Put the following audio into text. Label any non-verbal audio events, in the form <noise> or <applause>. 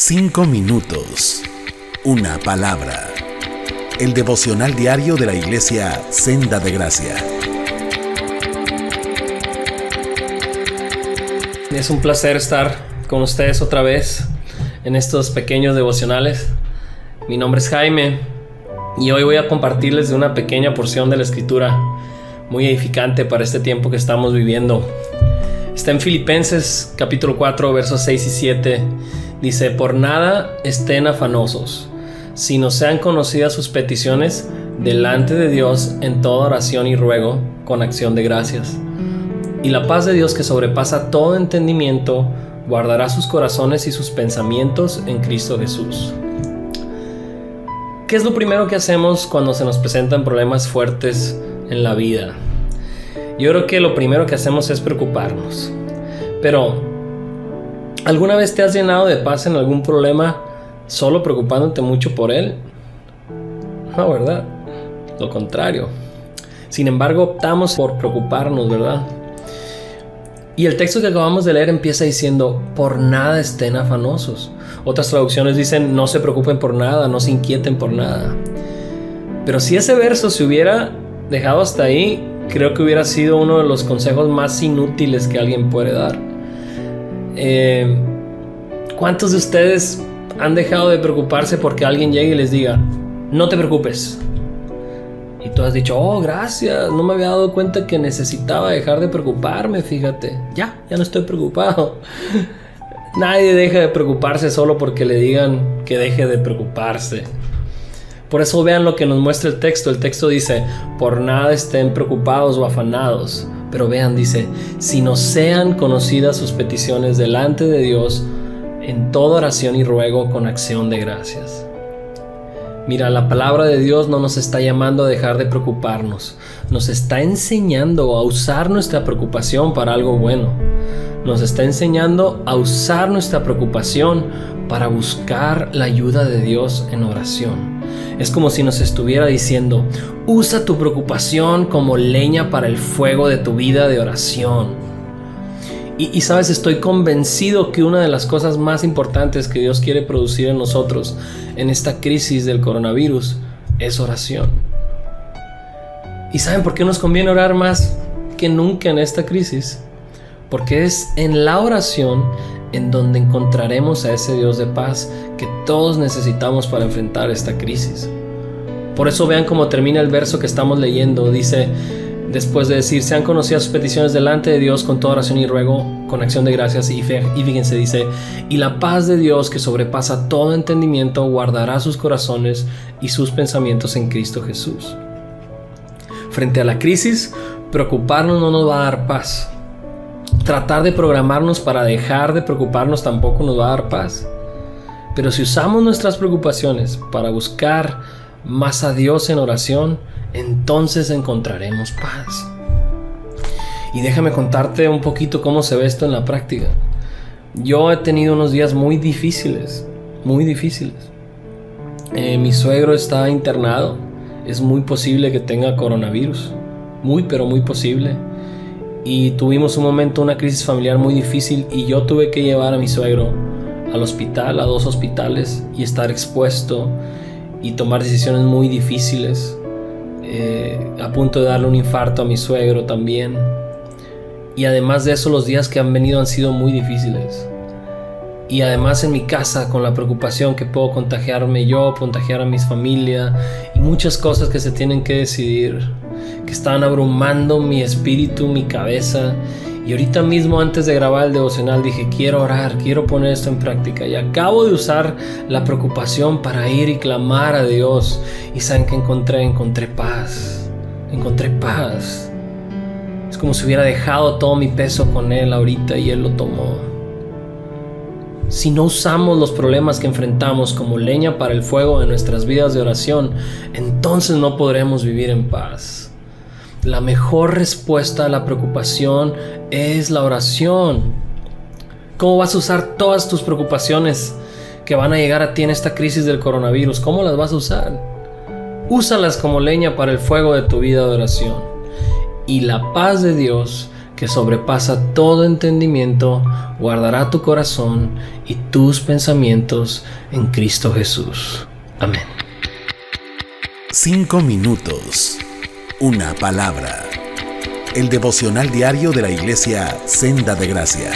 Cinco minutos. Una palabra. El devocional diario de la iglesia Senda de Gracia. Es un placer estar con ustedes otra vez en estos pequeños devocionales. Mi nombre es Jaime y hoy voy a compartirles de una pequeña porción de la escritura muy edificante para este tiempo que estamos viviendo. Está en Filipenses capítulo 4 versos 6 y 7 Dice, por nada estén afanosos, sino sean conocidas sus peticiones delante de Dios en toda oración y ruego con acción de gracias. Y la paz de Dios que sobrepasa todo entendimiento, guardará sus corazones y sus pensamientos en Cristo Jesús. ¿Qué es lo primero que hacemos cuando se nos presentan problemas fuertes en la vida? Yo creo que lo primero que hacemos es preocuparnos. Pero ¿Alguna vez te has llenado de paz en algún problema solo preocupándote mucho por él? No, ¿verdad? Lo contrario. Sin embargo, optamos por preocuparnos, ¿verdad? Y el texto que acabamos de leer empieza diciendo, por nada estén afanosos. Otras traducciones dicen, no se preocupen por nada, no se inquieten por nada. Pero si ese verso se hubiera dejado hasta ahí, creo que hubiera sido uno de los consejos más inútiles que alguien puede dar. Eh, ¿Cuántos de ustedes han dejado de preocuparse porque alguien llegue y les diga, no te preocupes? Y tú has dicho, oh, gracias, no me había dado cuenta que necesitaba dejar de preocuparme, fíjate. Ya, ya no estoy preocupado. <laughs> Nadie deja de preocuparse solo porque le digan que deje de preocuparse. Por eso vean lo que nos muestra el texto. El texto dice, por nada estén preocupados o afanados pero vean, dice, si no sean conocidas sus peticiones delante de Dios en toda oración y ruego con acción de gracias. Mira, la palabra de Dios no nos está llamando a dejar de preocuparnos, nos está enseñando a usar nuestra preocupación para algo bueno. Nos está enseñando a usar nuestra preocupación para buscar la ayuda de Dios en oración. Es como si nos estuviera diciendo, usa tu preocupación como leña para el fuego de tu vida de oración. Y, sabes, estoy convencido que una de las cosas más importantes que Dios quiere producir en nosotros en esta crisis del coronavirus es oración. ¿Y saben por qué nos conviene orar más que nunca en esta crisis? Porque es en la oración en donde encontraremos a ese Dios de paz que todos necesitamos para enfrentar esta crisis. Por eso vean cómo termina el verso que estamos leyendo. Dice, después de decir, sean conocidas sus peticiones delante de Dios con toda oración y ruego, con acción de gracias y fe. Y fíjense, dice, y la paz de Dios que sobrepasa todo entendimiento guardará sus corazones y sus pensamientos en Cristo Jesús. Frente a la crisis, preocuparnos no nos va a dar paz tratar de programarnos para dejar de preocuparnos tampoco nos va a dar paz. Pero si usamos nuestras preocupaciones para buscar más a Dios en oración, entonces encontraremos paz. Y déjame contarte un poquito cómo se ve esto en la práctica. Yo he tenido unos días muy difíciles, muy difíciles. Eh, mi suegro está internado. Es muy posible que tenga coronavirus. Muy, pero muy posible y tuvimos un momento, una crisis familiar muy difícil y yo tuve que llevar a mi suegro al hospital, a dos hospitales y estar expuesto y tomar decisiones muy difíciles. Eh, a punto de darle un infarto a mi suegro también. Y además de eso los días que han venido han sido muy difíciles. Y además en mi casa con la preocupación que puedo contagiarme yo, contagiar a mis familia y muchas cosas que se tienen que decidir que estaban abrumando mi espíritu, mi cabeza. Y ahorita mismo antes de grabar el devocional dije, quiero orar, quiero poner esto en práctica. Y acabo de usar la preocupación para ir y clamar a Dios. Y saben que encontré, encontré paz. Encontré paz. Es como si hubiera dejado todo mi peso con Él ahorita y Él lo tomó. Si no usamos los problemas que enfrentamos como leña para el fuego de nuestras vidas de oración, entonces no podremos vivir en paz. La mejor respuesta a la preocupación es la oración. ¿Cómo vas a usar todas tus preocupaciones que van a llegar a ti en esta crisis del coronavirus? ¿Cómo las vas a usar? Úsalas como leña para el fuego de tu vida de oración. Y la paz de Dios, que sobrepasa todo entendimiento, guardará tu corazón y tus pensamientos en Cristo Jesús. Amén. Cinco minutos. Una palabra. El devocional diario de la iglesia Senda de Gracia.